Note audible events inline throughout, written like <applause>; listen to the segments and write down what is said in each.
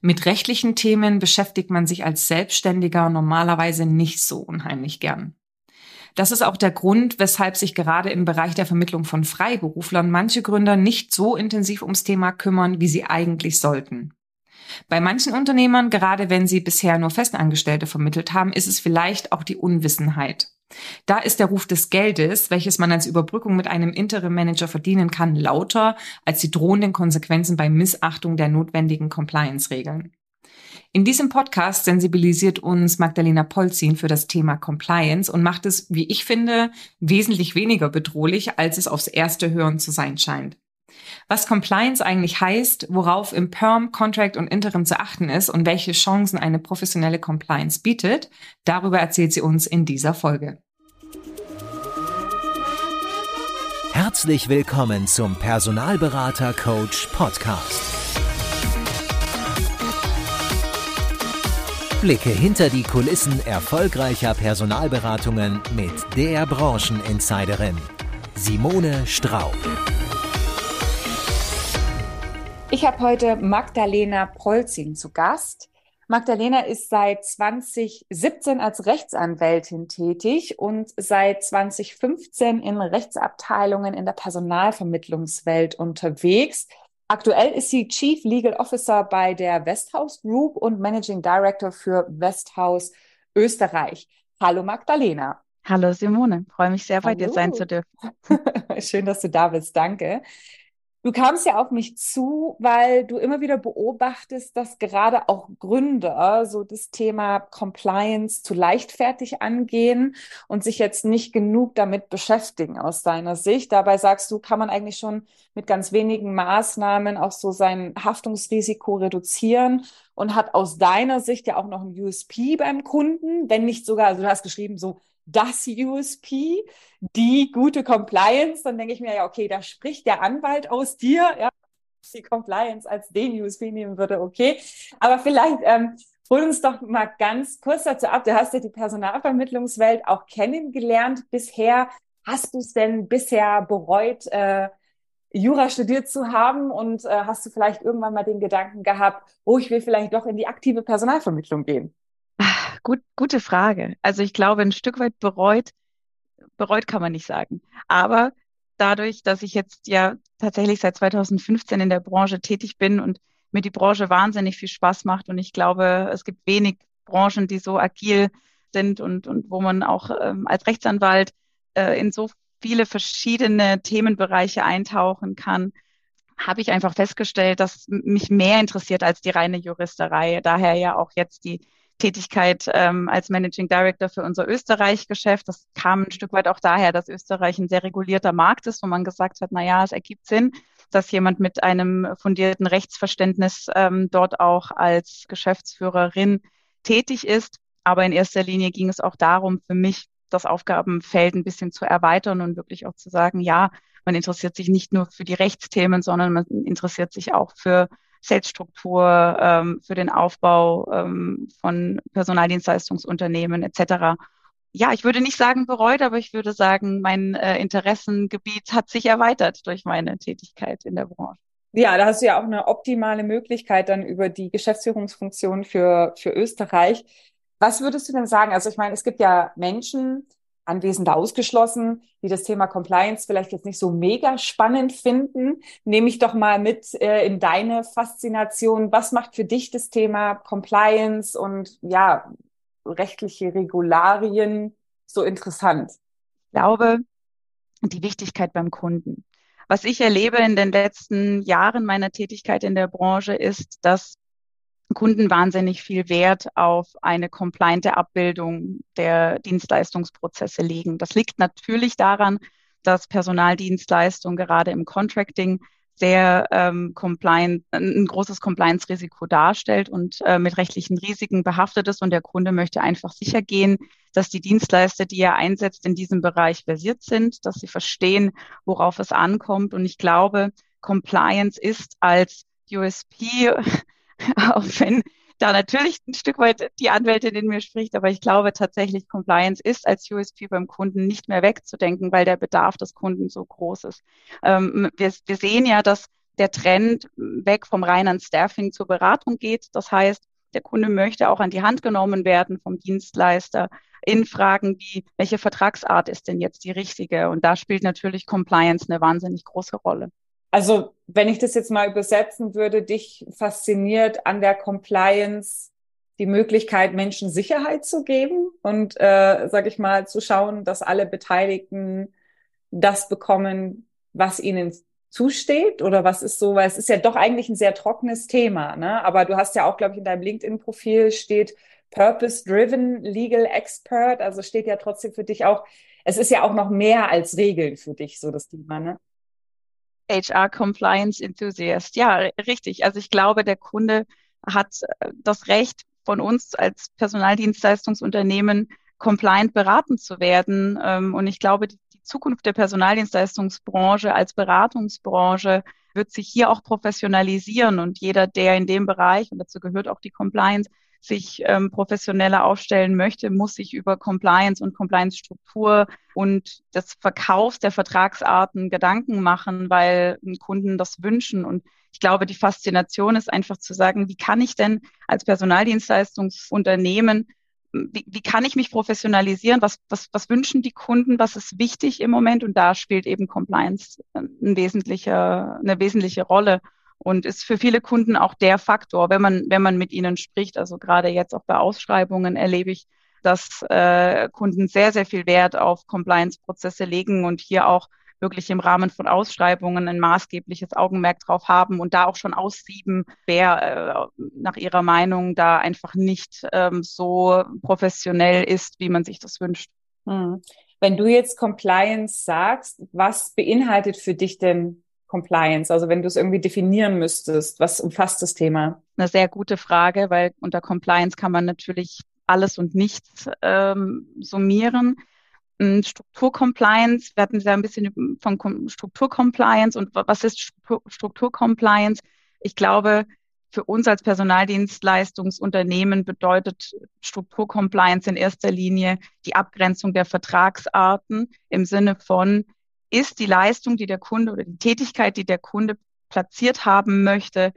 Mit rechtlichen Themen beschäftigt man sich als Selbstständiger normalerweise nicht so unheimlich gern. Das ist auch der Grund, weshalb sich gerade im Bereich der Vermittlung von Freiberuflern manche Gründer nicht so intensiv ums Thema kümmern, wie sie eigentlich sollten. Bei manchen Unternehmern, gerade wenn sie bisher nur Festangestellte vermittelt haben, ist es vielleicht auch die Unwissenheit. Da ist der Ruf des Geldes, welches man als Überbrückung mit einem Interim-Manager verdienen kann, lauter als die drohenden Konsequenzen bei Missachtung der notwendigen Compliance-Regeln. In diesem Podcast sensibilisiert uns Magdalena Polzin für das Thema Compliance und macht es, wie ich finde, wesentlich weniger bedrohlich, als es aufs erste Hören zu sein scheint. Was Compliance eigentlich heißt, worauf im Perm, Contract und Interim zu achten ist und welche Chancen eine professionelle Compliance bietet, darüber erzählt sie uns in dieser Folge. Herzlich willkommen zum Personalberater Coach Podcast. Blicke hinter die Kulissen erfolgreicher Personalberatungen mit der Brancheninsiderin Simone Straub. Ich habe heute Magdalena Polzin zu Gast. Magdalena ist seit 2017 als Rechtsanwältin tätig und seit 2015 in Rechtsabteilungen in der Personalvermittlungswelt unterwegs. Aktuell ist sie Chief Legal Officer bei der Westhouse Group und Managing Director für Westhouse Österreich. Hallo Magdalena. Hallo Simone, freue mich sehr, bei Hallo. dir sein zu dürfen. <laughs> Schön, dass du da bist. Danke. Du kamst ja auf mich zu, weil du immer wieder beobachtest, dass gerade auch Gründer so das Thema Compliance zu leichtfertig angehen und sich jetzt nicht genug damit beschäftigen aus deiner Sicht. Dabei sagst du, kann man eigentlich schon mit ganz wenigen Maßnahmen auch so sein Haftungsrisiko reduzieren und hat aus deiner Sicht ja auch noch ein USP beim Kunden, wenn nicht sogar, also du hast geschrieben, so das USP, die gute Compliance, dann denke ich mir ja, okay, da spricht der Anwalt aus dir, ja, die Compliance als den USP nehmen würde, okay. Aber vielleicht ähm, hol uns doch mal ganz kurz dazu ab. Du hast ja die Personalvermittlungswelt auch kennengelernt bisher. Hast du es denn bisher bereut, äh, Jura studiert zu haben und äh, hast du vielleicht irgendwann mal den Gedanken gehabt, oh, ich will vielleicht doch in die aktive Personalvermittlung gehen? Gut, gute Frage. Also ich glaube, ein Stück weit bereut, bereut kann man nicht sagen. Aber dadurch, dass ich jetzt ja tatsächlich seit 2015 in der Branche tätig bin und mir die Branche wahnsinnig viel Spaß macht und ich glaube, es gibt wenig Branchen, die so agil sind und, und wo man auch ähm, als Rechtsanwalt äh, in so viele verschiedene Themenbereiche eintauchen kann, habe ich einfach festgestellt, dass mich mehr interessiert als die reine Juristerei. Daher ja auch jetzt die Tätigkeit ähm, als Managing Director für unser Österreich-Geschäft. Das kam ein Stück weit auch daher, dass Österreich ein sehr regulierter Markt ist, wo man gesagt hat, na ja, es ergibt Sinn, dass jemand mit einem fundierten Rechtsverständnis ähm, dort auch als Geschäftsführerin tätig ist. Aber in erster Linie ging es auch darum, für mich das Aufgabenfeld ein bisschen zu erweitern und wirklich auch zu sagen, ja, man interessiert sich nicht nur für die Rechtsthemen, sondern man interessiert sich auch für Salesstruktur, ähm, für den Aufbau ähm, von Personaldienstleistungsunternehmen etc. Ja, ich würde nicht sagen bereut, aber ich würde sagen, mein äh, Interessengebiet hat sich erweitert durch meine Tätigkeit in der Branche. Ja, da hast du ja auch eine optimale Möglichkeit dann über die Geschäftsführungsfunktion für, für Österreich. Was würdest du denn sagen? Also ich meine, es gibt ja Menschen, Anwesende ausgeschlossen, die das Thema Compliance vielleicht jetzt nicht so mega spannend finden. Nehme ich doch mal mit äh, in deine Faszination. Was macht für dich das Thema Compliance und ja, rechtliche Regularien so interessant? Ich glaube, die Wichtigkeit beim Kunden. Was ich erlebe in den letzten Jahren meiner Tätigkeit in der Branche ist, dass Kunden wahnsinnig viel Wert auf eine compliante Abbildung der Dienstleistungsprozesse legen. Das liegt natürlich daran, dass Personaldienstleistung gerade im Contracting sehr ähm, compliant, ein großes Compliance-Risiko darstellt und äh, mit rechtlichen Risiken behaftet ist. Und der Kunde möchte einfach sicher gehen, dass die Dienstleister, die er einsetzt, in diesem Bereich versiert sind, dass sie verstehen, worauf es ankommt. Und ich glaube, Compliance ist als USP <laughs> auch wenn da natürlich ein Stück weit die Anwältin in mir spricht, aber ich glaube tatsächlich, Compliance ist als USP beim Kunden nicht mehr wegzudenken, weil der Bedarf des Kunden so groß ist. Ähm, wir, wir sehen ja, dass der Trend weg vom reinen Staffing zur Beratung geht. Das heißt, der Kunde möchte auch an die Hand genommen werden vom Dienstleister in Fragen wie, welche Vertragsart ist denn jetzt die richtige? Und da spielt natürlich Compliance eine wahnsinnig große Rolle. Also, wenn ich das jetzt mal übersetzen würde, dich fasziniert an der Compliance die Möglichkeit, Menschen Sicherheit zu geben und, äh, sag ich mal, zu schauen, dass alle Beteiligten das bekommen, was ihnen zusteht oder was ist so, weil es ist ja doch eigentlich ein sehr trockenes Thema, ne? Aber du hast ja auch, glaube ich, in deinem LinkedIn-Profil steht Purpose-Driven Legal Expert, also steht ja trotzdem für dich auch, es ist ja auch noch mehr als Regeln für dich, so das Thema, ne? HR Compliance Enthusiast. Ja, richtig. Also ich glaube, der Kunde hat äh, das Recht von uns als Personaldienstleistungsunternehmen compliant beraten zu werden. Ähm, und ich glaube, die Zukunft der Personaldienstleistungsbranche als Beratungsbranche wird sich hier auch professionalisieren und jeder, der in dem Bereich, und dazu gehört auch die Compliance, sich ähm, professioneller aufstellen möchte, muss sich über Compliance und Compliance-Struktur und das Verkauf der Vertragsarten Gedanken machen, weil Kunden das wünschen. Und ich glaube, die Faszination ist einfach zu sagen, wie kann ich denn als Personaldienstleistungsunternehmen wie, wie kann ich mich professionalisieren? Was, was, was wünschen die Kunden? Was ist wichtig im Moment? Und da spielt eben Compliance ein wesentlicher, eine wesentliche Rolle und ist für viele Kunden auch der Faktor, wenn man, wenn man mit ihnen spricht. Also gerade jetzt auch bei Ausschreibungen erlebe ich, dass äh, Kunden sehr, sehr viel Wert auf Compliance-Prozesse legen und hier auch wirklich im Rahmen von Ausschreibungen ein maßgebliches Augenmerk drauf haben und da auch schon aussieben, wer äh, nach ihrer Meinung da einfach nicht ähm, so professionell ist, wie man sich das wünscht. Hm. Wenn du jetzt Compliance sagst, was beinhaltet für dich denn Compliance? Also wenn du es irgendwie definieren müsstest, was umfasst das Thema? Eine sehr gute Frage, weil unter Compliance kann man natürlich alles und nichts ähm, summieren. Strukturcompliance, wir hatten ja ein bisschen von Strukturcompliance und was ist Strukturcompliance? Ich glaube, für uns als Personaldienstleistungsunternehmen bedeutet Strukturcompliance in erster Linie die Abgrenzung der Vertragsarten im Sinne von, ist die Leistung, die der Kunde oder die Tätigkeit, die der Kunde platziert haben möchte,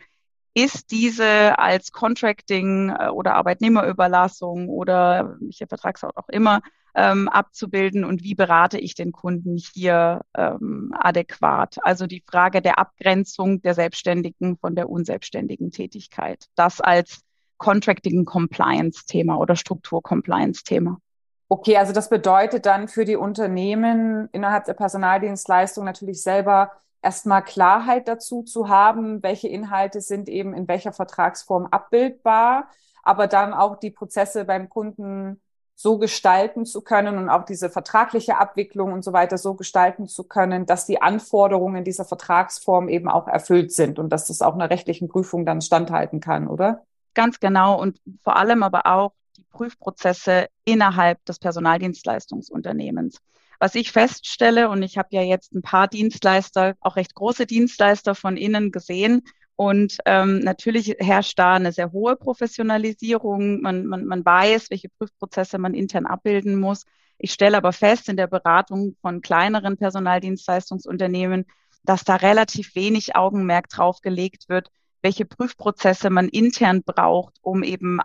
ist diese als Contracting äh, oder Arbeitnehmerüberlassung oder welche Vertragsart auch immer ähm, abzubilden und wie berate ich den Kunden hier ähm, adäquat. Also die Frage der Abgrenzung der Selbstständigen von der unselbstständigen Tätigkeit. Das als Contracting Compliance Thema oder Struktur Compliance Thema. Okay, also das bedeutet dann für die Unternehmen innerhalb der Personaldienstleistung natürlich selber erstmal Klarheit dazu zu haben, welche Inhalte sind eben in welcher Vertragsform abbildbar, aber dann auch die Prozesse beim Kunden so gestalten zu können und auch diese vertragliche Abwicklung und so weiter so gestalten zu können, dass die Anforderungen dieser Vertragsform eben auch erfüllt sind und dass das auch einer rechtlichen Prüfung dann standhalten kann, oder? Ganz genau und vor allem aber auch die Prüfprozesse innerhalb des Personaldienstleistungsunternehmens. Was ich feststelle, und ich habe ja jetzt ein paar Dienstleister, auch recht große Dienstleister von innen gesehen, und ähm, natürlich herrscht da eine sehr hohe Professionalisierung. Man, man, man weiß, welche Prüfprozesse man intern abbilden muss. Ich stelle aber fest in der Beratung von kleineren Personaldienstleistungsunternehmen, dass da relativ wenig Augenmerk drauf gelegt wird, welche Prüfprozesse man intern braucht, um eben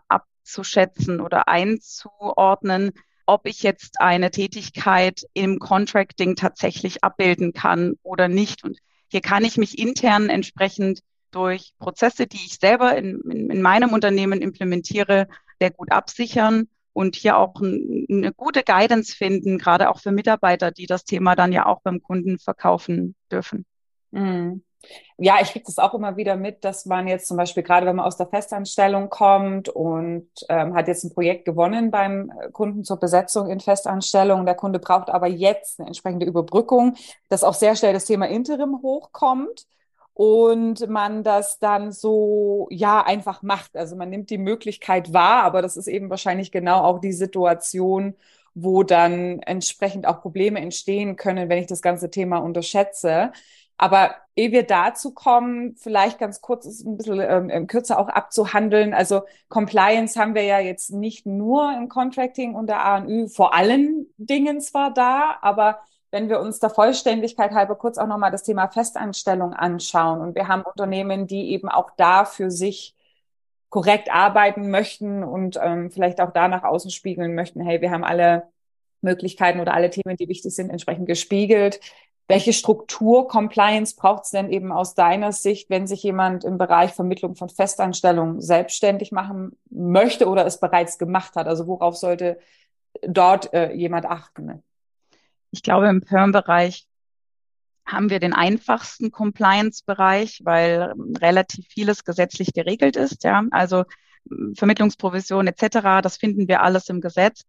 abzuschätzen oder einzuordnen, ob ich jetzt eine Tätigkeit im Contracting tatsächlich abbilden kann oder nicht. Und hier kann ich mich intern entsprechend durch Prozesse, die ich selber in, in, in meinem Unternehmen implementiere, sehr gut absichern und hier auch ein, eine gute Guidance finden, gerade auch für Mitarbeiter, die das Thema dann ja auch beim Kunden verkaufen dürfen. Mhm. Ja, ich kriege das auch immer wieder mit, dass man jetzt zum Beispiel gerade, wenn man aus der Festanstellung kommt und ähm, hat jetzt ein Projekt gewonnen beim äh, Kunden zur Besetzung in Festanstellung, der Kunde braucht aber jetzt eine entsprechende Überbrückung, dass auch sehr schnell das Thema Interim hochkommt und man das dann so, ja, einfach macht. Also man nimmt die Möglichkeit wahr, aber das ist eben wahrscheinlich genau auch die Situation, wo dann entsprechend auch Probleme entstehen können, wenn ich das ganze Thema unterschätze. Aber ehe wir dazu kommen, vielleicht ganz kurz, ist ein bisschen ähm, ähm, kürzer auch abzuhandeln. Also Compliance haben wir ja jetzt nicht nur im Contracting und der ANÜ vor allen Dingen zwar da, aber wenn wir uns der Vollständigkeit halber kurz auch nochmal das Thema Festanstellung anschauen und wir haben Unternehmen, die eben auch da für sich korrekt arbeiten möchten und ähm, vielleicht auch da nach außen spiegeln möchten, hey, wir haben alle Möglichkeiten oder alle Themen, die wichtig sind, entsprechend gespiegelt. Welche Struktur Compliance braucht es denn eben aus deiner Sicht, wenn sich jemand im Bereich Vermittlung von Festanstellungen selbstständig machen möchte oder es bereits gemacht hat? Also worauf sollte dort äh, jemand achten? Ich glaube, im Perm-Bereich haben wir den einfachsten Compliance-Bereich, weil relativ vieles gesetzlich geregelt ist. Ja, also Vermittlungsprovision etc. Das finden wir alles im Gesetz.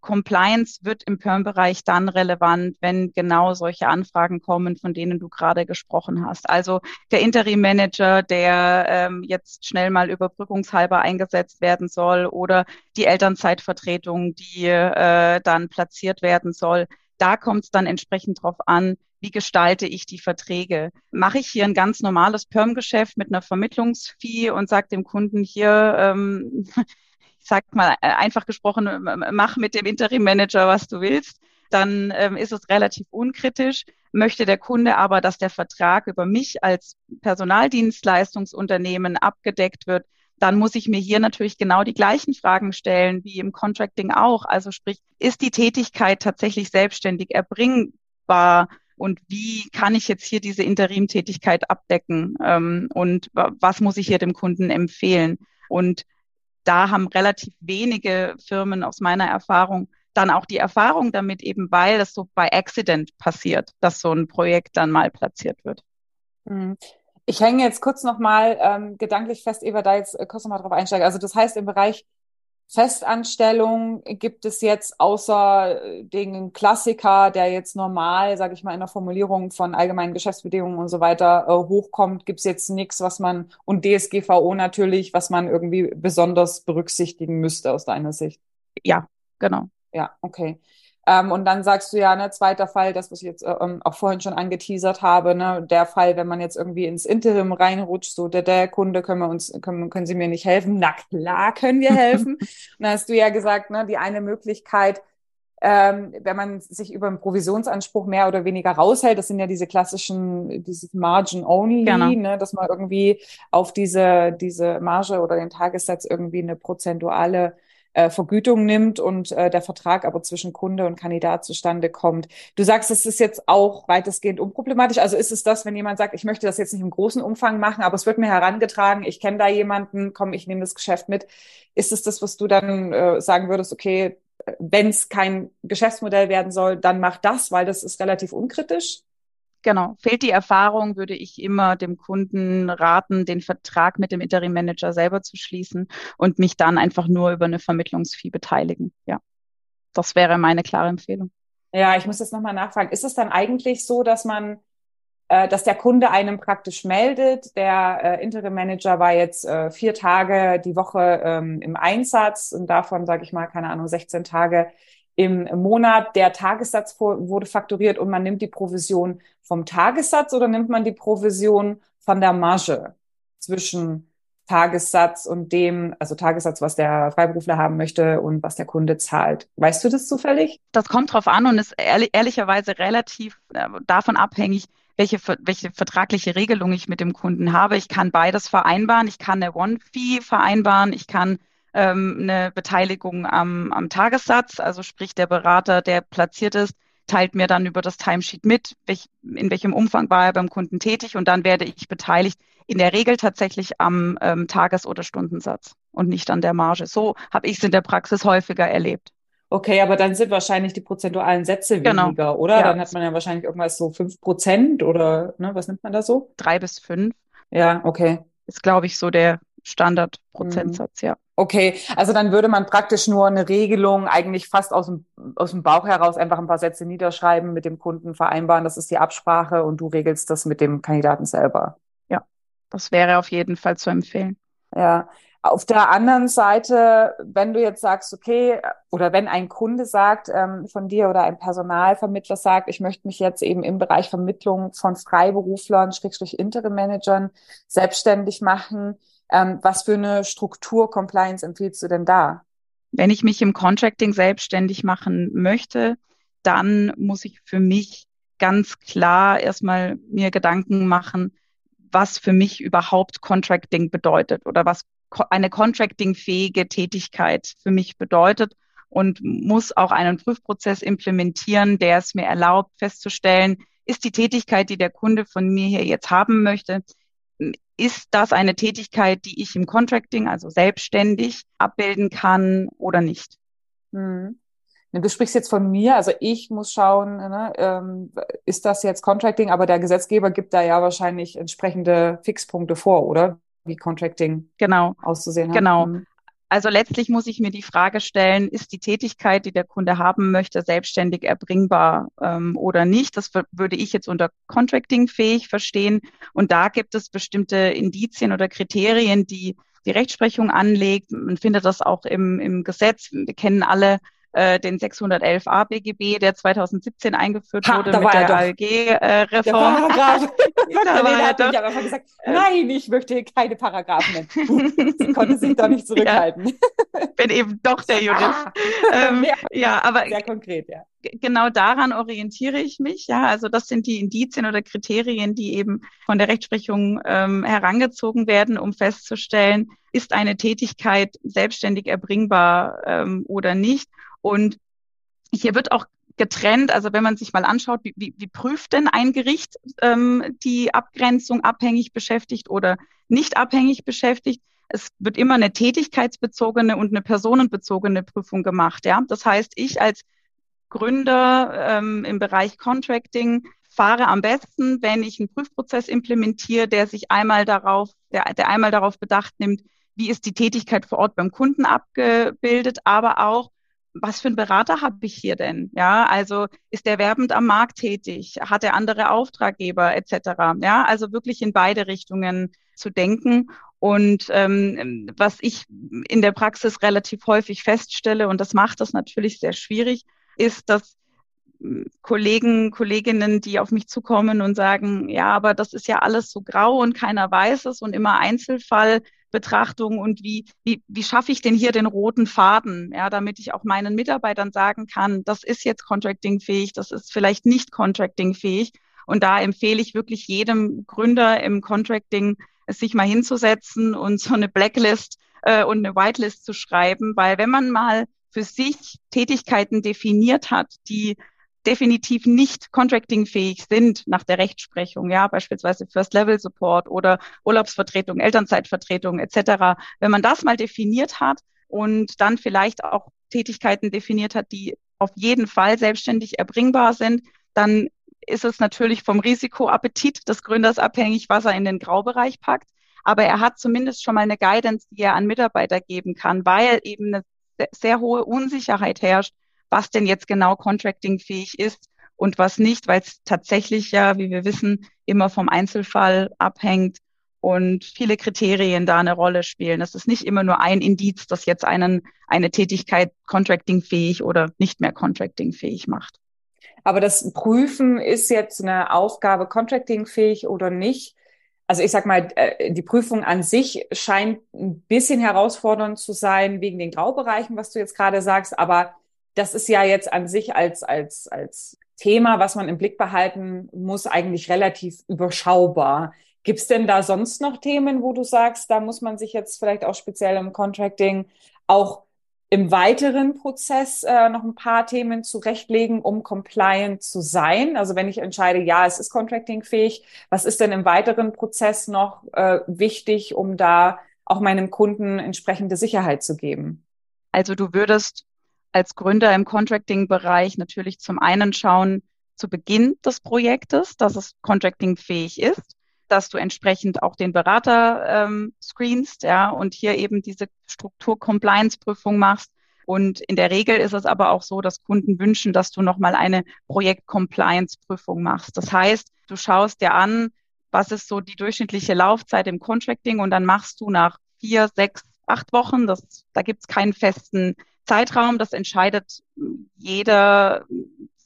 Compliance wird im Perm-Bereich dann relevant, wenn genau solche Anfragen kommen, von denen du gerade gesprochen hast. Also der Interim-Manager, der ähm, jetzt schnell mal überbrückungshalber eingesetzt werden soll oder die Elternzeitvertretung, die äh, dann platziert werden soll. Da kommt es dann entsprechend drauf an, wie gestalte ich die Verträge? Mache ich hier ein ganz normales Perm-Geschäft mit einer Vermittlungsfee und sage dem Kunden hier, ähm, ich sag mal äh, einfach gesprochen, mach mit dem Interim-Manager, was du willst, dann ähm, ist es relativ unkritisch. Möchte der Kunde aber, dass der Vertrag über mich als Personaldienstleistungsunternehmen abgedeckt wird, dann muss ich mir hier natürlich genau die gleichen Fragen stellen wie im Contracting auch. Also sprich, ist die Tätigkeit tatsächlich selbstständig erbringbar? Und wie kann ich jetzt hier diese Interimtätigkeit abdecken? Ähm, und was muss ich hier dem Kunden empfehlen? Und da haben relativ wenige Firmen aus meiner Erfahrung dann auch die Erfahrung damit eben, weil das so bei Accident passiert, dass so ein Projekt dann mal platziert wird. Mhm. Ich hänge jetzt kurz nochmal ähm, gedanklich fest, Eva, da jetzt äh, kurz nochmal drauf einsteigen. Also das heißt, im Bereich Festanstellung gibt es jetzt außer äh, den Klassiker, der jetzt normal, sage ich mal, in der Formulierung von allgemeinen Geschäftsbedingungen und so weiter äh, hochkommt, gibt es jetzt nichts, was man, und DSGVO natürlich, was man irgendwie besonders berücksichtigen müsste aus deiner Sicht. Ja, genau. Ja, okay. Ähm, und dann sagst du ja, ne, zweiter Fall, das, was ich jetzt äh, ähm, auch vorhin schon angeteasert habe, ne, der Fall, wenn man jetzt irgendwie ins Interim reinrutscht, so der, der Kunde, können wir uns, können, können Sie mir nicht helfen? Na klar, können wir helfen. <laughs> und dann hast du ja gesagt, ne, die eine Möglichkeit, ähm, wenn man sich über einen Provisionsanspruch mehr oder weniger raushält, das sind ja diese klassischen, dieses Margin Only, genau. ne, dass man irgendwie auf diese, diese Marge oder den Tagessatz irgendwie eine prozentuale äh, Vergütung nimmt und äh, der Vertrag aber zwischen Kunde und Kandidat zustande kommt. Du sagst, es ist jetzt auch weitestgehend unproblematisch. Also ist es das, wenn jemand sagt, ich möchte das jetzt nicht im großen Umfang machen, aber es wird mir herangetragen, ich kenne da jemanden, komm, ich nehme das Geschäft mit. Ist es das, was du dann äh, sagen würdest, okay, wenn es kein Geschäftsmodell werden soll, dann mach das, weil das ist relativ unkritisch? Genau. Fehlt die Erfahrung, würde ich immer dem Kunden raten, den Vertrag mit dem Interim Manager selber zu schließen und mich dann einfach nur über eine Vermittlungsfee beteiligen. Ja. Das wäre meine klare Empfehlung. Ja, ich muss jetzt nochmal nachfragen. Ist es dann eigentlich so, dass man, äh, dass der Kunde einem praktisch meldet, der äh, Interim Manager war jetzt äh, vier Tage die Woche ähm, im Einsatz und davon, sage ich mal, keine Ahnung, 16 Tage im Monat der Tagessatz wurde fakturiert und man nimmt die Provision vom Tagessatz oder nimmt man die Provision von der Marge zwischen Tagessatz und dem, also Tagessatz, was der Freiberufler haben möchte und was der Kunde zahlt. Weißt du das zufällig? Das kommt drauf an und ist ehrlich, ehrlicherweise relativ äh, davon abhängig, welche, welche vertragliche Regelung ich mit dem Kunden habe. Ich kann beides vereinbaren. Ich kann eine One-Fee vereinbaren. Ich kann ähm, eine Beteiligung am, am Tagessatz, also sprich der Berater, der platziert ist, teilt mir dann über das Timesheet mit, welch, in welchem Umfang war er beim Kunden tätig und dann werde ich beteiligt, in der Regel tatsächlich am ähm, Tages- oder Stundensatz und nicht an der Marge. So habe ich es in der Praxis häufiger erlebt. Okay, aber dann sind wahrscheinlich die prozentualen Sätze genau. weniger, oder? Ja. Dann hat man ja wahrscheinlich irgendwas so fünf Prozent oder ne, was nimmt man da so? Drei bis fünf. Ja, okay. Ist, glaube ich, so der Standardprozentsatz, mhm. ja. Okay, also dann würde man praktisch nur eine Regelung eigentlich fast aus dem, aus dem Bauch heraus einfach ein paar Sätze niederschreiben, mit dem Kunden vereinbaren, das ist die Absprache und du regelst das mit dem Kandidaten selber. Ja, das wäre auf jeden Fall zu empfehlen. Ja. Auf der anderen Seite, wenn du jetzt sagst, okay, oder wenn ein Kunde sagt ähm, von dir oder ein Personalvermittler sagt, ich möchte mich jetzt eben im Bereich Vermittlung von Freiberuflern, Schrägstrich Interim-Managern selbstständig machen, ähm, was für eine Struktur Compliance empfiehlst du denn da? Wenn ich mich im Contracting selbstständig machen möchte, dann muss ich für mich ganz klar erstmal mir Gedanken machen, was für mich überhaupt Contracting bedeutet oder was eine contractingfähige Tätigkeit für mich bedeutet und muss auch einen Prüfprozess implementieren, der es mir erlaubt, festzustellen, ist die Tätigkeit, die der Kunde von mir hier jetzt haben möchte, ist das eine Tätigkeit, die ich im Contracting, also selbstständig, abbilden kann oder nicht? Hm. Du sprichst jetzt von mir, also ich muss schauen, ne, ähm, ist das jetzt Contracting, aber der Gesetzgeber gibt da ja wahrscheinlich entsprechende Fixpunkte vor, oder? Wie Contracting genau. auszusehen hat. Genau. Hm. Also letztlich muss ich mir die Frage stellen, ist die Tätigkeit, die der Kunde haben möchte, selbstständig erbringbar ähm, oder nicht? Das würde ich jetzt unter Contracting fähig verstehen. Und da gibt es bestimmte Indizien oder Kriterien, die die Rechtsprechung anlegt. Man findet das auch im, im Gesetz. Wir kennen alle äh, den 611a BGB, der 2017 eingeführt ha, wurde mit der ALG-Reform. Äh, da war hat nämlich einfach gesagt, nein, ich möchte keine Paragraphen nennen. <laughs> Sie konnte sich doch nicht zurückhalten. Ja, bin eben doch der <laughs> Jurist. Ähm, ja, <laughs> ja, aber sehr konkret, ja. Genau daran orientiere ich mich. Ja, also das sind die Indizien oder Kriterien, die eben von der Rechtsprechung ähm, herangezogen werden, um festzustellen, ist eine Tätigkeit selbstständig erbringbar ähm, oder nicht. Und hier wird auch getrennt, also wenn man sich mal anschaut, wie, wie, wie prüft denn ein Gericht ähm, die Abgrenzung abhängig beschäftigt oder nicht abhängig beschäftigt? Es wird immer eine tätigkeitsbezogene und eine personenbezogene Prüfung gemacht. Ja, das heißt, ich als Gründer ähm, im Bereich Contracting fahre am besten, wenn ich einen Prüfprozess implementiere, der sich einmal darauf, der, der einmal darauf bedacht nimmt, wie ist die Tätigkeit vor Ort beim Kunden abgebildet, aber auch, was für einen Berater habe ich hier denn? Ja, also ist der werbend am Markt tätig? Hat er andere Auftraggeber etc.? Ja, also wirklich in beide Richtungen zu denken. Und ähm, was ich in der Praxis relativ häufig feststelle, und das macht das natürlich sehr schwierig, ist, dass hm, Kollegen, Kolleginnen, die auf mich zukommen und sagen, ja, aber das ist ja alles so grau und keiner weiß es und immer Einzelfallbetrachtung und wie, wie, wie schaffe ich denn hier den roten Faden, ja, damit ich auch meinen Mitarbeitern sagen kann, das ist jetzt contracting-fähig, das ist vielleicht nicht contracting-fähig. Und da empfehle ich wirklich jedem Gründer im Contracting, sich mal hinzusetzen und so eine Blacklist äh, und eine Whitelist zu schreiben, weil wenn man mal für sich Tätigkeiten definiert hat, die definitiv nicht contractingfähig sind nach der Rechtsprechung, ja, beispielsweise First Level Support oder Urlaubsvertretung, Elternzeitvertretung etc. Wenn man das mal definiert hat und dann vielleicht auch Tätigkeiten definiert hat, die auf jeden Fall selbstständig erbringbar sind, dann ist es natürlich vom Risikoappetit des Gründers abhängig, was er in den Graubereich packt. Aber er hat zumindest schon mal eine Guidance, die er an Mitarbeiter geben kann, weil eben eine sehr hohe Unsicherheit herrscht, was denn jetzt genau contractingfähig ist und was nicht, weil es tatsächlich ja, wie wir wissen, immer vom Einzelfall abhängt und viele Kriterien da eine Rolle spielen. Das ist nicht immer nur ein Indiz, das jetzt einen, eine Tätigkeit contractingfähig oder nicht mehr contractingfähig macht. Aber das Prüfen ist jetzt eine Aufgabe contractingfähig oder nicht also ich sag mal, äh, die Prüfung an sich scheint ein bisschen herausfordernd zu sein wegen den Graubereichen, was du jetzt gerade sagst, aber das ist ja jetzt an sich als, als, als Thema, was man im Blick behalten muss, eigentlich relativ überschaubar. Gibt es denn da sonst noch Themen, wo du sagst, da muss man sich jetzt vielleicht auch speziell im Contracting auch im weiteren Prozess äh, noch ein paar Themen zurechtlegen, um compliant zu sein? Also wenn ich entscheide, ja, es ist contracting-fähig, was ist denn im weiteren Prozess noch äh, wichtig, um da auch meinem Kunden entsprechende Sicherheit zu geben? Also du würdest als Gründer im Contracting-Bereich natürlich zum einen schauen, zu Beginn des Projektes, dass es contracting-fähig ist dass du entsprechend auch den Berater ähm, screenst, ja, und hier eben diese Struktur-Compliance-Prüfung machst. Und in der Regel ist es aber auch so, dass Kunden wünschen, dass du nochmal eine Projekt-Compliance-Prüfung machst. Das heißt, du schaust dir an, was ist so die durchschnittliche Laufzeit im Contracting und dann machst du nach vier, sechs, acht Wochen, das, da gibt es keinen festen Zeitraum, das entscheidet jeder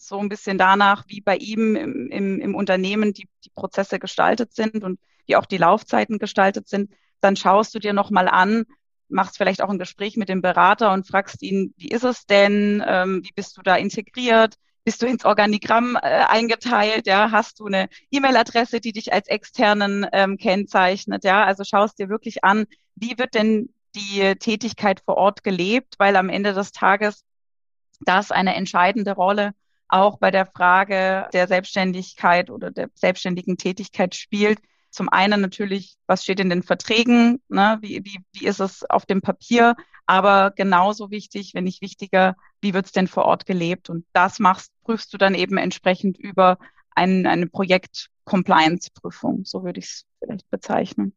so ein bisschen danach, wie bei ihm im, im, im Unternehmen die, die Prozesse gestaltet sind und wie auch die Laufzeiten gestaltet sind, dann schaust du dir nochmal an, machst vielleicht auch ein Gespräch mit dem Berater und fragst ihn, wie ist es denn, ähm, wie bist du da integriert, bist du ins Organigramm äh, eingeteilt, ja, hast du eine E-Mail-Adresse, die dich als externen ähm, kennzeichnet, ja, also schaust dir wirklich an, wie wird denn die Tätigkeit vor Ort gelebt, weil am Ende des Tages das eine entscheidende Rolle auch bei der Frage der Selbstständigkeit oder der selbstständigen Tätigkeit spielt. Zum einen natürlich, was steht in den Verträgen, ne? wie, wie, wie ist es auf dem Papier, aber genauso wichtig, wenn nicht wichtiger, wie wird es denn vor Ort gelebt? Und das machst, prüfst du dann eben entsprechend über ein, eine Projekt-Compliance-Prüfung, so würde ich es vielleicht bezeichnen.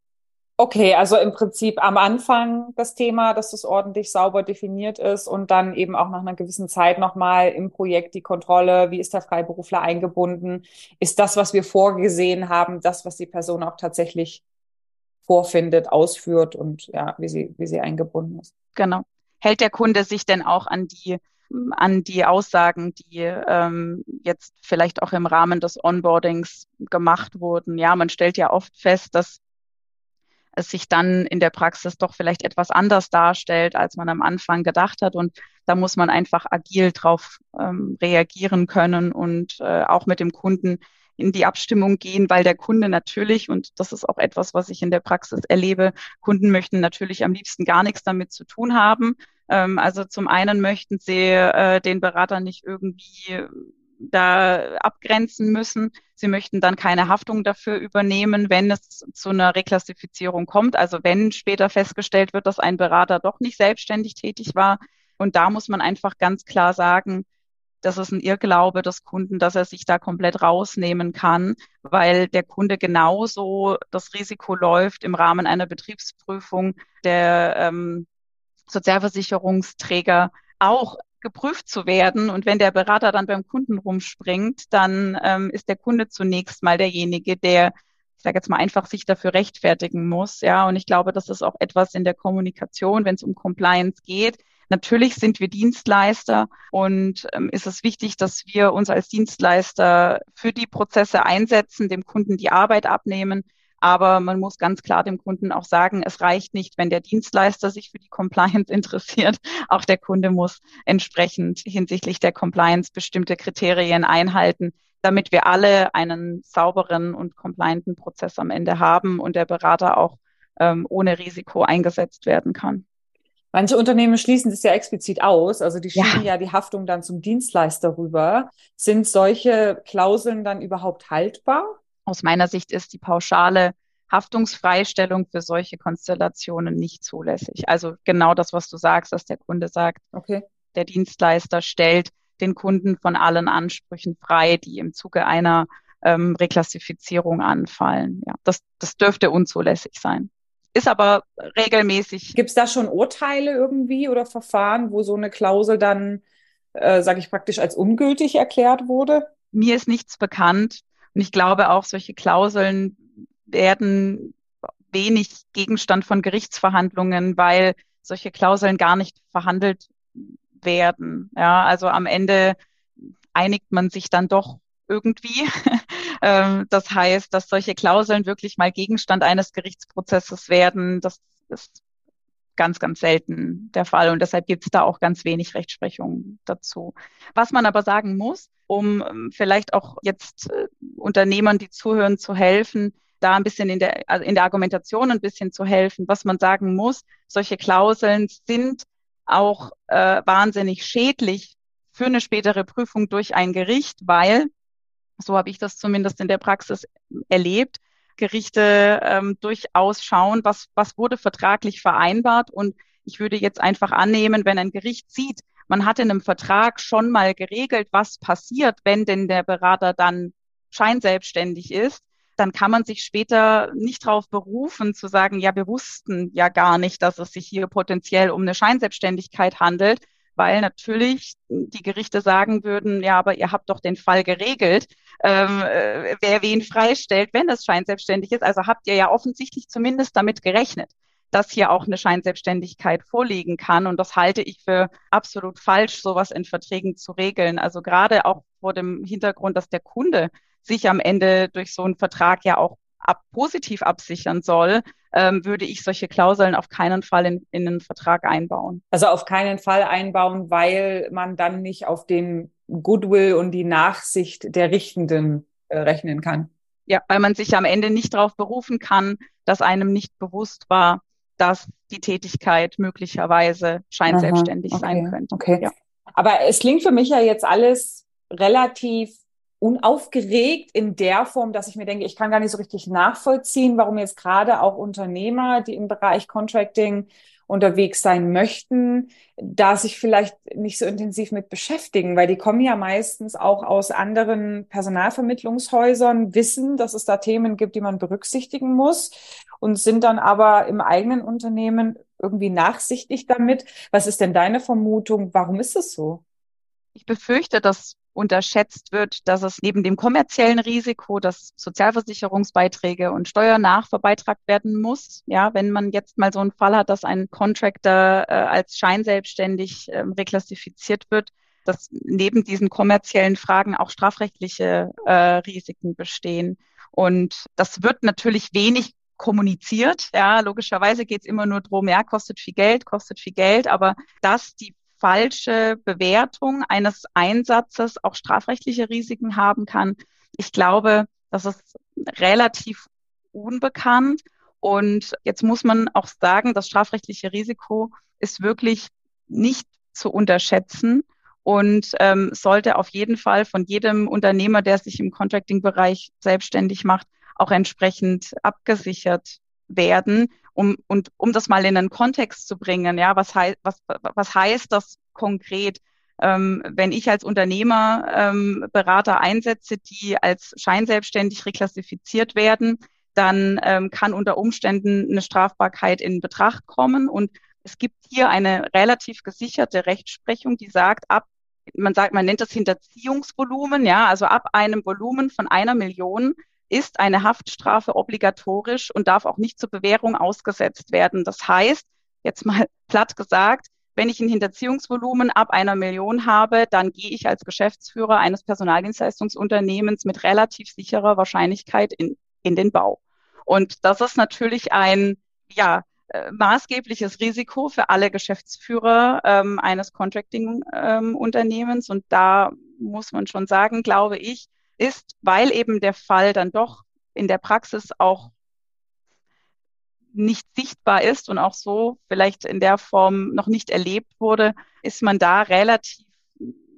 Okay, also im Prinzip am Anfang das Thema, dass es ordentlich sauber definiert ist und dann eben auch nach einer gewissen Zeit nochmal im Projekt die Kontrolle, wie ist der Freiberufler eingebunden, ist das, was wir vorgesehen haben, das, was die Person auch tatsächlich vorfindet, ausführt und ja, wie sie, wie sie eingebunden ist. Genau. Hält der Kunde sich denn auch an die an die Aussagen, die ähm, jetzt vielleicht auch im Rahmen des Onboardings gemacht wurden. Ja, man stellt ja oft fest, dass es sich dann in der Praxis doch vielleicht etwas anders darstellt, als man am Anfang gedacht hat. Und da muss man einfach agil drauf ähm, reagieren können und äh, auch mit dem Kunden in die Abstimmung gehen, weil der Kunde natürlich, und das ist auch etwas, was ich in der Praxis erlebe, Kunden möchten natürlich am liebsten gar nichts damit zu tun haben. Ähm, also zum einen möchten sie äh, den Berater nicht irgendwie da abgrenzen müssen. Sie möchten dann keine Haftung dafür übernehmen, wenn es zu einer Reklassifizierung kommt. Also wenn später festgestellt wird, dass ein Berater doch nicht selbstständig tätig war. Und da muss man einfach ganz klar sagen, das ist ein Irrglaube des Kunden, dass er sich da komplett rausnehmen kann, weil der Kunde genauso das Risiko läuft, im Rahmen einer Betriebsprüfung der ähm, Sozialversicherungsträger auch geprüft zu werden. Und wenn der Berater dann beim Kunden rumspringt, dann ähm, ist der Kunde zunächst mal derjenige, der, ich sage jetzt mal einfach, sich dafür rechtfertigen muss. Ja, und ich glaube, das ist auch etwas in der Kommunikation, wenn es um Compliance geht. Natürlich sind wir Dienstleister und ähm, ist es wichtig, dass wir uns als Dienstleister für die Prozesse einsetzen, dem Kunden die Arbeit abnehmen. Aber man muss ganz klar dem Kunden auch sagen, es reicht nicht, wenn der Dienstleister sich für die Compliance <laughs> interessiert. Auch der Kunde muss entsprechend hinsichtlich der Compliance bestimmte Kriterien einhalten, damit wir alle einen sauberen und complianten Prozess am Ende haben und der Berater auch ähm, ohne Risiko eingesetzt werden kann. Manche Unternehmen schließen das ja explizit aus, also die schieben ja. ja die Haftung dann zum Dienstleister rüber. Sind solche Klauseln dann überhaupt haltbar? Aus meiner Sicht ist die pauschale Haftungsfreistellung für solche Konstellationen nicht zulässig. Also genau das, was du sagst, dass der Kunde sagt, okay. der Dienstleister stellt den Kunden von allen Ansprüchen frei, die im Zuge einer ähm, Reklassifizierung anfallen. Ja, das, das dürfte unzulässig sein. Ist aber regelmäßig. Gibt es da schon Urteile irgendwie oder Verfahren, wo so eine Klausel dann, äh, sage ich praktisch, als ungültig erklärt wurde? Mir ist nichts bekannt. Und ich glaube auch, solche Klauseln werden wenig Gegenstand von Gerichtsverhandlungen, weil solche Klauseln gar nicht verhandelt werden. Ja, also am Ende einigt man sich dann doch irgendwie. <laughs> Ähm, das heißt, dass solche Klauseln wirklich mal Gegenstand eines Gerichtsprozesses werden, das ist ganz, ganz selten der Fall. Und deshalb gibt es da auch ganz wenig Rechtsprechung dazu. Was man aber sagen muss, um ähm, vielleicht auch jetzt äh, Unternehmern, die zuhören, zu helfen, da ein bisschen in der, also in der Argumentation ein bisschen zu helfen. Was man sagen muss, solche Klauseln sind auch äh, wahnsinnig schädlich für eine spätere Prüfung durch ein Gericht, weil, so habe ich das zumindest in der Praxis erlebt, Gerichte ähm, durchaus schauen, was, was wurde vertraglich vereinbart. Und ich würde jetzt einfach annehmen, wenn ein Gericht sieht, man hat in einem Vertrag schon mal geregelt, was passiert, wenn denn der Berater dann scheinselbstständig ist, dann kann man sich später nicht darauf berufen zu sagen, ja, wir wussten ja gar nicht, dass es sich hier potenziell um eine Scheinselbstständigkeit handelt, weil natürlich die Gerichte sagen würden, ja, aber ihr habt doch den Fall geregelt, ähm, äh, wer wen freistellt, wenn es scheinselbstständig ist. Also habt ihr ja offensichtlich zumindest damit gerechnet, dass hier auch eine Scheinselbstständigkeit vorliegen kann. Und das halte ich für absolut falsch, sowas in Verträgen zu regeln. Also gerade auch vor dem Hintergrund, dass der Kunde sich am Ende durch so einen Vertrag ja auch ab, positiv absichern soll, ähm, würde ich solche Klauseln auf keinen Fall in, in einen Vertrag einbauen. Also auf keinen Fall einbauen, weil man dann nicht auf den Goodwill und die Nachsicht der Richtenden äh, rechnen kann. Ja, weil man sich am Ende nicht darauf berufen kann, dass einem nicht bewusst war, dass die Tätigkeit möglicherweise scheinselbstständig okay, sein könnte. Okay. Ja. Aber es klingt für mich ja jetzt alles relativ unaufgeregt in der Form, dass ich mir denke, ich kann gar nicht so richtig nachvollziehen, warum jetzt gerade auch Unternehmer, die im Bereich Contracting unterwegs sein möchten, da sich vielleicht nicht so intensiv mit beschäftigen, weil die kommen ja meistens auch aus anderen Personalvermittlungshäusern, wissen, dass es da Themen gibt, die man berücksichtigen muss und sind dann aber im eigenen Unternehmen irgendwie nachsichtig damit. Was ist denn deine Vermutung? Warum ist es so? Ich befürchte, dass unterschätzt wird, dass es neben dem kommerziellen Risiko, dass Sozialversicherungsbeiträge und Steuern nachverbeitragt werden muss, ja, wenn man jetzt mal so einen Fall hat, dass ein Contractor äh, als scheinselbstständig äh, reklassifiziert wird, dass neben diesen kommerziellen Fragen auch strafrechtliche äh, Risiken bestehen. Und das wird natürlich wenig kommuniziert. Ja, logischerweise geht es immer nur drum, ja, kostet viel Geld, kostet viel Geld, aber dass die falsche Bewertung eines Einsatzes auch strafrechtliche Risiken haben kann. Ich glaube, das ist relativ unbekannt. Und jetzt muss man auch sagen, das strafrechtliche Risiko ist wirklich nicht zu unterschätzen und ähm, sollte auf jeden Fall von jedem Unternehmer, der sich im Contracting-Bereich selbstständig macht, auch entsprechend abgesichert werden. Um, und um das mal in einen Kontext zu bringen, ja, was, heißt was, was heißt das konkret? Ähm, wenn ich als Unternehmer ähm, Berater einsetze, die als scheinselbstständig reklassifiziert werden, dann ähm, kann unter Umständen eine Strafbarkeit in Betracht kommen. Und es gibt hier eine relativ gesicherte Rechtsprechung, die sagt, ab, man sagt, man nennt das Hinterziehungsvolumen, ja, also ab einem Volumen von einer Million ist eine Haftstrafe obligatorisch und darf auch nicht zur Bewährung ausgesetzt werden. Das heißt, jetzt mal <laughs> platt gesagt, wenn ich ein Hinterziehungsvolumen ab einer Million habe, dann gehe ich als Geschäftsführer eines Personaldienstleistungsunternehmens mit relativ sicherer Wahrscheinlichkeit in, in den Bau. Und das ist natürlich ein, ja, äh, maßgebliches Risiko für alle Geschäftsführer ähm, eines Contracting-Unternehmens. Ähm, und da muss man schon sagen, glaube ich, ist, weil eben der Fall dann doch in der Praxis auch nicht sichtbar ist und auch so vielleicht in der Form noch nicht erlebt wurde, ist man da relativ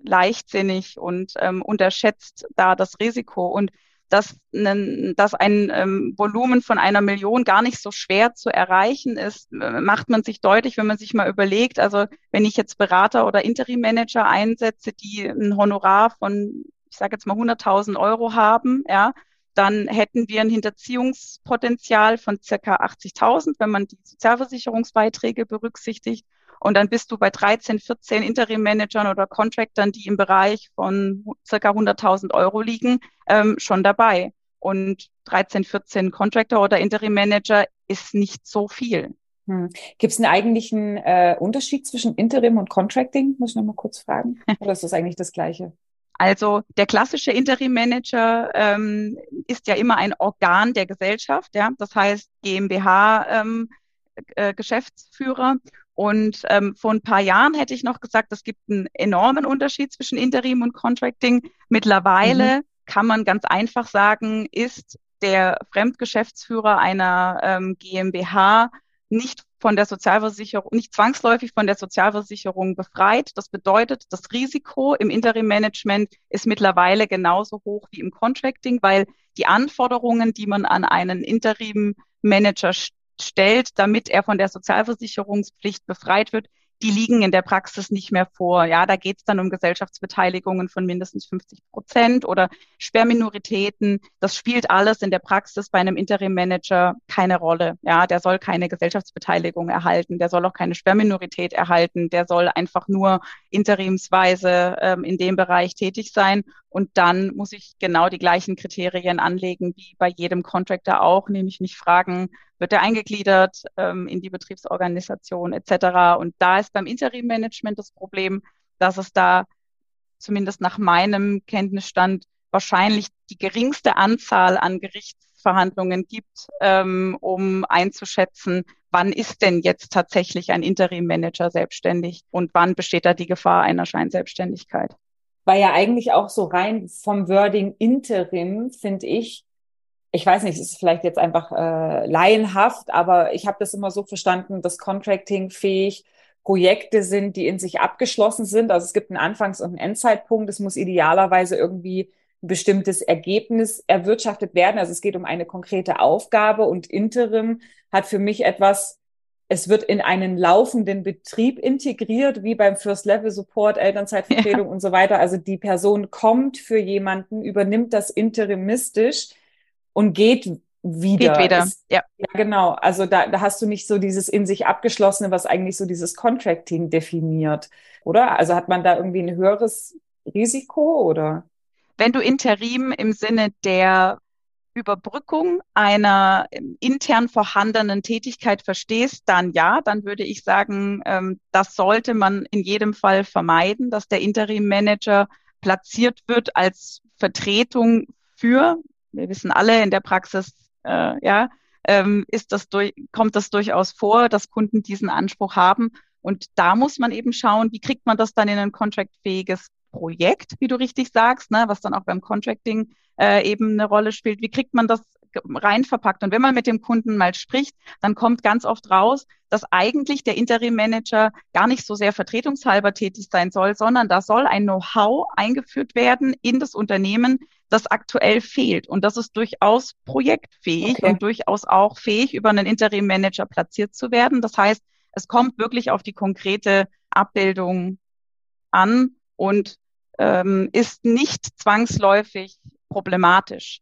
leichtsinnig und ähm, unterschätzt da das Risiko. Und dass, ein, dass ein ähm, Volumen von einer Million gar nicht so schwer zu erreichen ist, äh, macht man sich deutlich, wenn man sich mal überlegt, also wenn ich jetzt Berater oder Interim-Manager einsetze, die ein Honorar von ich sage jetzt mal 100.000 Euro haben, ja, dann hätten wir ein Hinterziehungspotenzial von circa 80.000, wenn man die Sozialversicherungsbeiträge berücksichtigt. Und dann bist du bei 13, 14 Interim-Managern oder Contractern, die im Bereich von circa 100.000 Euro liegen, ähm, schon dabei. Und 13, 14 Contractor oder Interim-Manager ist nicht so viel. Hm. Gibt es einen eigentlichen äh, Unterschied zwischen Interim und Contracting? Muss ich noch mal kurz fragen. <laughs> Oder ist das eigentlich das Gleiche? Also der klassische Interim Manager ähm, ist ja immer ein Organ der Gesellschaft, ja, das heißt GmbH ähm, äh, Geschäftsführer. Und ähm, vor ein paar Jahren hätte ich noch gesagt, es gibt einen enormen Unterschied zwischen Interim und Contracting. Mittlerweile mhm. kann man ganz einfach sagen, ist der Fremdgeschäftsführer einer ähm, GmbH nicht von der Sozialversicherung, nicht zwangsläufig von der Sozialversicherung befreit. Das bedeutet, das Risiko im Interim-Management ist mittlerweile genauso hoch wie im Contracting, weil die Anforderungen, die man an einen Interim-Manager stellt, damit er von der Sozialversicherungspflicht befreit wird, die liegen in der Praxis nicht mehr vor. Ja, da geht es dann um Gesellschaftsbeteiligungen von mindestens 50 Prozent oder Sperrminoritäten. Das spielt alles in der Praxis bei einem Interim-Manager keine Rolle. Ja, der soll keine Gesellschaftsbeteiligung erhalten, der soll auch keine Sperrminorität erhalten, der soll einfach nur interimsweise ähm, in dem Bereich tätig sein. Und dann muss ich genau die gleichen Kriterien anlegen wie bei jedem Contractor auch, nämlich mich fragen, wird er eingegliedert ähm, in die Betriebsorganisation etc. Und da ist beim Interim-Management das Problem, dass es da zumindest nach meinem Kenntnisstand wahrscheinlich die geringste Anzahl an Gerichtsverhandlungen gibt, ähm, um einzuschätzen, wann ist denn jetzt tatsächlich ein Interim-Manager selbstständig und wann besteht da die Gefahr einer Scheinselbstständigkeit. Weil ja eigentlich auch so rein vom Wording Interim, finde ich, ich weiß nicht, es ist vielleicht jetzt einfach äh, laienhaft, aber ich habe das immer so verstanden, dass Contracting fähig Projekte sind, die in sich abgeschlossen sind. Also es gibt einen Anfangs- und einen Endzeitpunkt. Es muss idealerweise irgendwie ein bestimmtes Ergebnis erwirtschaftet werden. Also es geht um eine konkrete Aufgabe und Interim hat für mich etwas, es wird in einen laufenden Betrieb integriert, wie beim First Level Support, Elternzeitvertretung ja. und so weiter. Also die Person kommt für jemanden, übernimmt das interimistisch und geht wieder. Geht wieder, ist, ja. Ja, genau. Also da, da hast du nicht so dieses in sich abgeschlossene, was eigentlich so dieses Contracting definiert, oder? Also hat man da irgendwie ein höheres Risiko oder? Wenn du Interim im Sinne der Überbrückung einer intern vorhandenen Tätigkeit verstehst, dann ja, dann würde ich sagen, ähm, das sollte man in jedem Fall vermeiden, dass der Interim-Manager platziert wird als Vertretung für, wir wissen alle in der Praxis, äh, ja, ähm, ist das durch, kommt das durchaus vor, dass Kunden diesen Anspruch haben. Und da muss man eben schauen, wie kriegt man das dann in ein contractfähiges Projekt, wie du richtig sagst, ne, was dann auch beim Contracting äh, eben eine Rolle spielt. Wie kriegt man das rein verpackt? Und wenn man mit dem Kunden mal spricht, dann kommt ganz oft raus, dass eigentlich der Interim-Manager gar nicht so sehr vertretungshalber tätig sein soll, sondern da soll ein Know-how eingeführt werden in das Unternehmen, das aktuell fehlt. Und das ist durchaus projektfähig okay. und durchaus auch fähig, über einen Interim-Manager platziert zu werden. Das heißt, es kommt wirklich auf die konkrete Abbildung an und ähm, ist nicht zwangsläufig problematisch.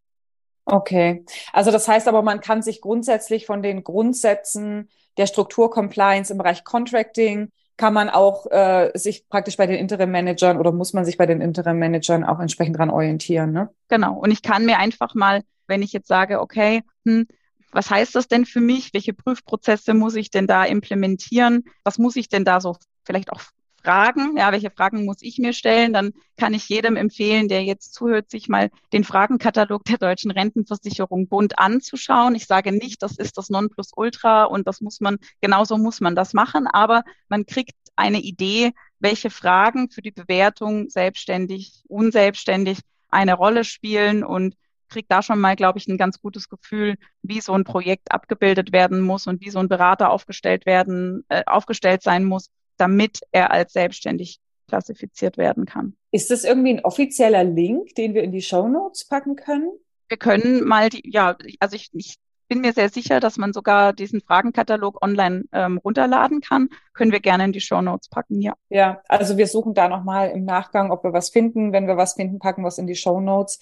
Okay, also das heißt aber, man kann sich grundsätzlich von den Grundsätzen der Strukturcompliance im Bereich Contracting kann man auch äh, sich praktisch bei den Interim-Managern oder muss man sich bei den Interim-Managern auch entsprechend dran orientieren, ne? Genau. Und ich kann mir einfach mal, wenn ich jetzt sage, okay, hm, was heißt das denn für mich? Welche Prüfprozesse muss ich denn da implementieren? Was muss ich denn da so vielleicht auch Fragen, ja, welche Fragen muss ich mir stellen? Dann kann ich jedem empfehlen, der jetzt zuhört, sich mal den Fragenkatalog der deutschen Rentenversicherung Bund anzuschauen. Ich sage nicht, das ist das Nonplusultra und das muss man, genauso muss man das machen, aber man kriegt eine Idee, welche Fragen für die Bewertung selbstständig, unselbstständig eine Rolle spielen und kriegt da schon mal, glaube ich, ein ganz gutes Gefühl, wie so ein Projekt abgebildet werden muss und wie so ein Berater aufgestellt werden, äh, aufgestellt sein muss, damit er als selbstständig klassifiziert werden kann. Ist das irgendwie ein offizieller Link, den wir in die Show Notes packen können? Wir können mal die, ja, also ich, ich bin mir sehr sicher, dass man sogar diesen Fragenkatalog online ähm, runterladen kann. Können wir gerne in die Show Notes packen, ja. Ja, also wir suchen da nochmal im Nachgang, ob wir was finden. Wenn wir was finden, packen wir es in die Show Notes.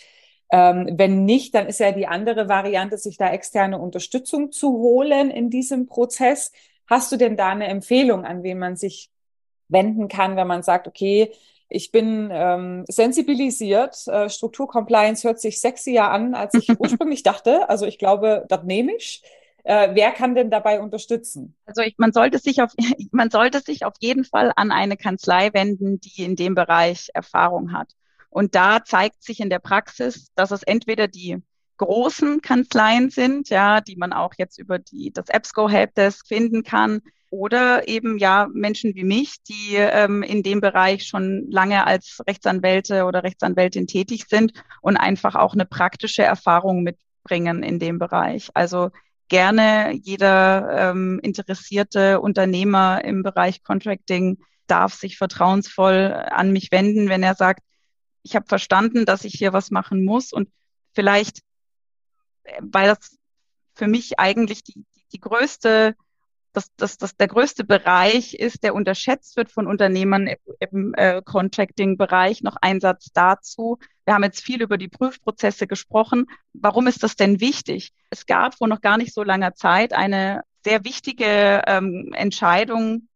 Ähm, wenn nicht, dann ist ja die andere Variante, sich da externe Unterstützung zu holen in diesem Prozess. Hast du denn da eine Empfehlung, an wen man sich wenden kann, wenn man sagt, okay, ich bin ähm, sensibilisiert, äh, Strukturcompliance hört sich sexier an, als ich <laughs> ursprünglich dachte. Also ich glaube, das nehme ich. Äh, wer kann denn dabei unterstützen? Also ich, man sollte sich auf <laughs> man sollte sich auf jeden Fall an eine Kanzlei wenden, die in dem Bereich Erfahrung hat. Und da zeigt sich in der Praxis, dass es entweder die großen Kanzleien sind, ja, die man auch jetzt über die, das EBSCO Helpdesk finden kann. Oder eben ja Menschen wie mich, die ähm, in dem Bereich schon lange als Rechtsanwälte oder Rechtsanwältin tätig sind und einfach auch eine praktische Erfahrung mitbringen in dem Bereich. Also gerne jeder ähm, interessierte Unternehmer im Bereich Contracting darf sich vertrauensvoll an mich wenden, wenn er sagt, ich habe verstanden, dass ich hier was machen muss und vielleicht weil das für mich eigentlich die, die, die größte, das, das, das der größte Bereich ist, der unterschätzt wird von Unternehmern im, äh, Contracting-Bereich. Noch ein Satz dazu. Wir haben jetzt viel über die Prüfprozesse gesprochen. Warum ist das denn wichtig? Es gab vor noch gar nicht so langer Zeit eine sehr wichtige ähm, Entscheidung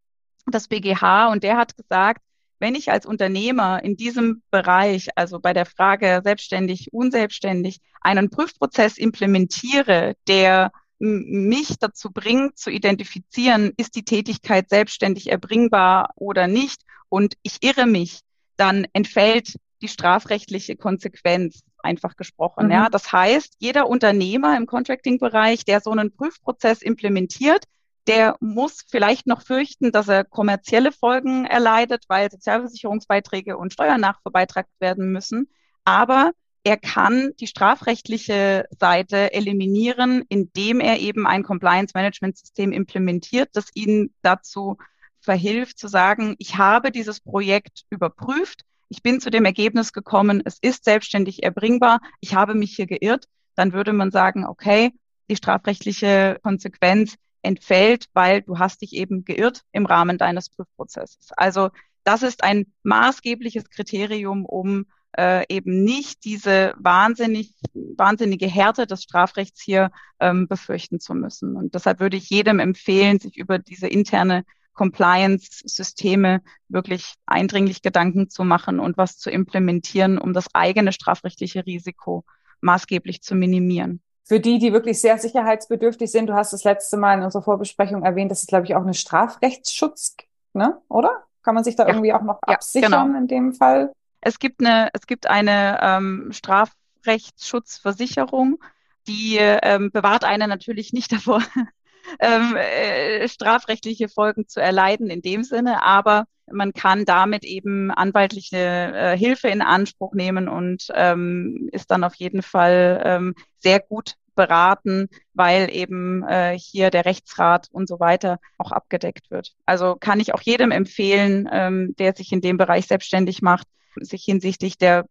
des BGH und der hat gesagt, wenn ich als Unternehmer in diesem Bereich, also bei der Frage selbstständig, unselbstständig, einen Prüfprozess implementiere, der mich dazu bringt, zu identifizieren, ist die Tätigkeit selbstständig erbringbar oder nicht, und ich irre mich, dann entfällt die strafrechtliche Konsequenz, einfach gesprochen. Mhm. Ja, das heißt, jeder Unternehmer im Contracting-Bereich, der so einen Prüfprozess implementiert, der muss vielleicht noch fürchten, dass er kommerzielle Folgen erleidet, weil Sozialversicherungsbeiträge und Steuern nachverbeitragt werden müssen. Aber er kann die strafrechtliche Seite eliminieren, indem er eben ein Compliance-Management-System implementiert, das ihn dazu verhilft zu sagen, ich habe dieses Projekt überprüft, ich bin zu dem Ergebnis gekommen, es ist selbstständig erbringbar, ich habe mich hier geirrt, dann würde man sagen, okay, die strafrechtliche Konsequenz entfällt, weil du hast dich eben geirrt im Rahmen deines Prüfprozesses. Also das ist ein maßgebliches Kriterium, um äh, eben nicht diese wahnsinnig, wahnsinnige Härte des Strafrechts hier ähm, befürchten zu müssen. Und deshalb würde ich jedem empfehlen, sich über diese interne Compliance-Systeme wirklich eindringlich Gedanken zu machen und was zu implementieren, um das eigene strafrechtliche Risiko maßgeblich zu minimieren. Für die, die wirklich sehr sicherheitsbedürftig sind, du hast das letzte Mal in unserer Vorbesprechung erwähnt, dass es, glaube ich, auch eine Strafrechtsschutz, ne? oder? Kann man sich da ja. irgendwie auch noch absichern ja, genau. in dem Fall? Es gibt eine, es gibt eine ähm, Strafrechtsschutzversicherung, die ähm, bewahrt einen natürlich nicht davor, <laughs> ähm, äh, strafrechtliche Folgen zu erleiden in dem Sinne, aber man kann damit eben anwaltliche äh, Hilfe in Anspruch nehmen und ähm, ist dann auf jeden Fall ähm, sehr gut beraten, weil eben äh, hier der Rechtsrat und so weiter auch abgedeckt wird. Also kann ich auch jedem empfehlen, ähm, der sich in dem Bereich selbstständig macht, sich hinsichtlich der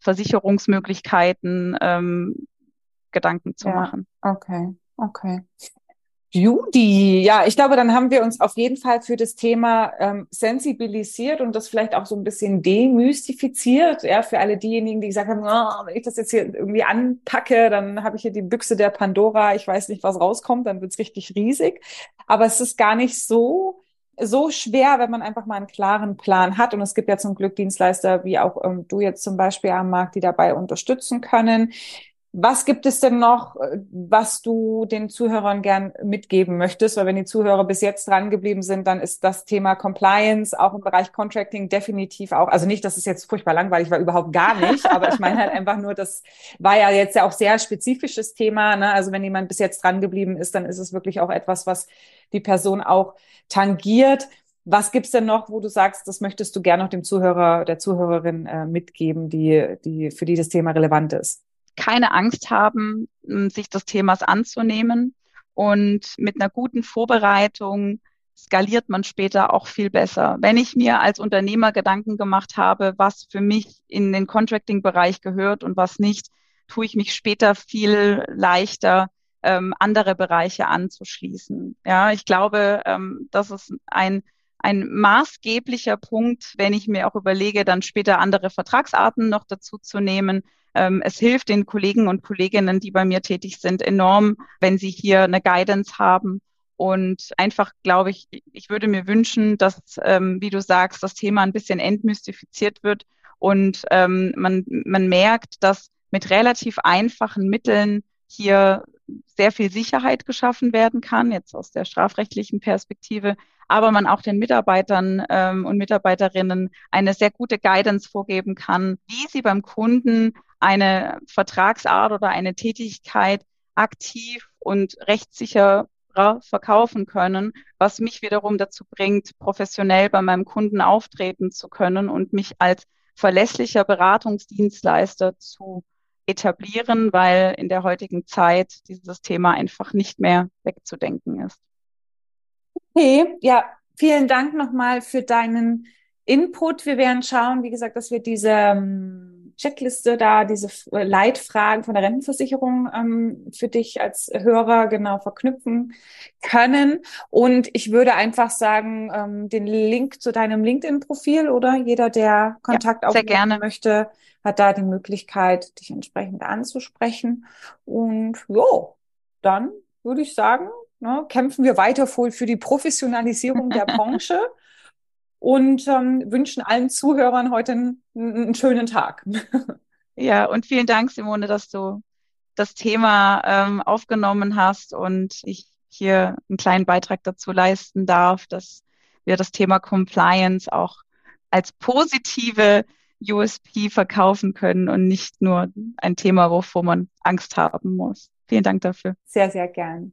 Versicherungsmöglichkeiten ähm, Gedanken zu ja, machen. Okay, okay. Judy, ja, ich glaube, dann haben wir uns auf jeden Fall für das Thema ähm, sensibilisiert und das vielleicht auch so ein bisschen demystifiziert, ja, für alle diejenigen, die gesagt haben, oh, wenn ich das jetzt hier irgendwie anpacke, dann habe ich hier die Büchse der Pandora, ich weiß nicht, was rauskommt, dann wird's richtig riesig. Aber es ist gar nicht so so schwer, wenn man einfach mal einen klaren Plan hat. Und es gibt ja zum Glück Dienstleister, wie auch ähm, du jetzt zum Beispiel am Markt, die dabei unterstützen können. Was gibt es denn noch, äh, was du den Zuhörern gern mitgeben möchtest? Weil wenn die Zuhörer bis jetzt dran geblieben sind, dann ist das Thema Compliance auch im Bereich Contracting definitiv auch, also nicht, dass es jetzt furchtbar langweilig war, überhaupt gar nicht, aber ich meine halt einfach nur, das war ja jetzt ja auch sehr spezifisches Thema. Ne? Also wenn jemand bis jetzt dran geblieben ist, dann ist es wirklich auch etwas, was die Person auch tangiert. Was gibt's denn noch, wo du sagst, das möchtest du gerne noch dem Zuhörer, der Zuhörerin äh, mitgeben, die, die, für die das Thema relevant ist? Keine Angst haben, sich des Themas anzunehmen. Und mit einer guten Vorbereitung skaliert man später auch viel besser. Wenn ich mir als Unternehmer Gedanken gemacht habe, was für mich in den Contracting-Bereich gehört und was nicht, tue ich mich später viel leichter, ähm, andere Bereiche anzuschließen. Ja, ich glaube, ähm, das ist ein ein maßgeblicher Punkt, wenn ich mir auch überlege, dann später andere Vertragsarten noch dazu zu nehmen, ähm, es hilft den Kollegen und Kolleginnen, die bei mir tätig sind, enorm, wenn sie hier eine Guidance haben. Und einfach glaube ich, ich würde mir wünschen, dass, ähm, wie du sagst, das Thema ein bisschen entmystifiziert wird und ähm, man, man merkt, dass mit relativ einfachen Mitteln hier sehr viel Sicherheit geschaffen werden kann, jetzt aus der strafrechtlichen Perspektive, aber man auch den Mitarbeitern ähm, und Mitarbeiterinnen eine sehr gute Guidance vorgeben kann, wie sie beim Kunden eine Vertragsart oder eine Tätigkeit aktiv und rechtssicher verkaufen können, was mich wiederum dazu bringt, professionell bei meinem Kunden auftreten zu können und mich als verlässlicher Beratungsdienstleister zu etablieren, weil in der heutigen Zeit dieses Thema einfach nicht mehr wegzudenken ist. Okay, ja, vielen Dank nochmal für deinen Input. Wir werden schauen, wie gesagt, dass wir diese ähm, Checkliste da, diese äh, Leitfragen von der Rentenversicherung ähm, für dich als Hörer genau verknüpfen können. Und ich würde einfach sagen, ähm, den Link zu deinem LinkedIn-Profil oder jeder, der Kontakt ja, aufnehmen möchte, hat da die Möglichkeit, dich entsprechend anzusprechen. Und jo, dann würde ich sagen, ne, kämpfen wir weiter für die Professionalisierung der <laughs> Branche und ähm, wünschen allen Zuhörern heute einen, einen schönen Tag. <laughs> Ja, und vielen Dank, Simone, dass du das Thema ähm, aufgenommen hast und ich hier einen kleinen Beitrag dazu leisten darf, dass wir das Thema Compliance auch als positive USP verkaufen können und nicht nur ein Thema, wovor man Angst haben muss. Vielen Dank dafür. Sehr, sehr gern.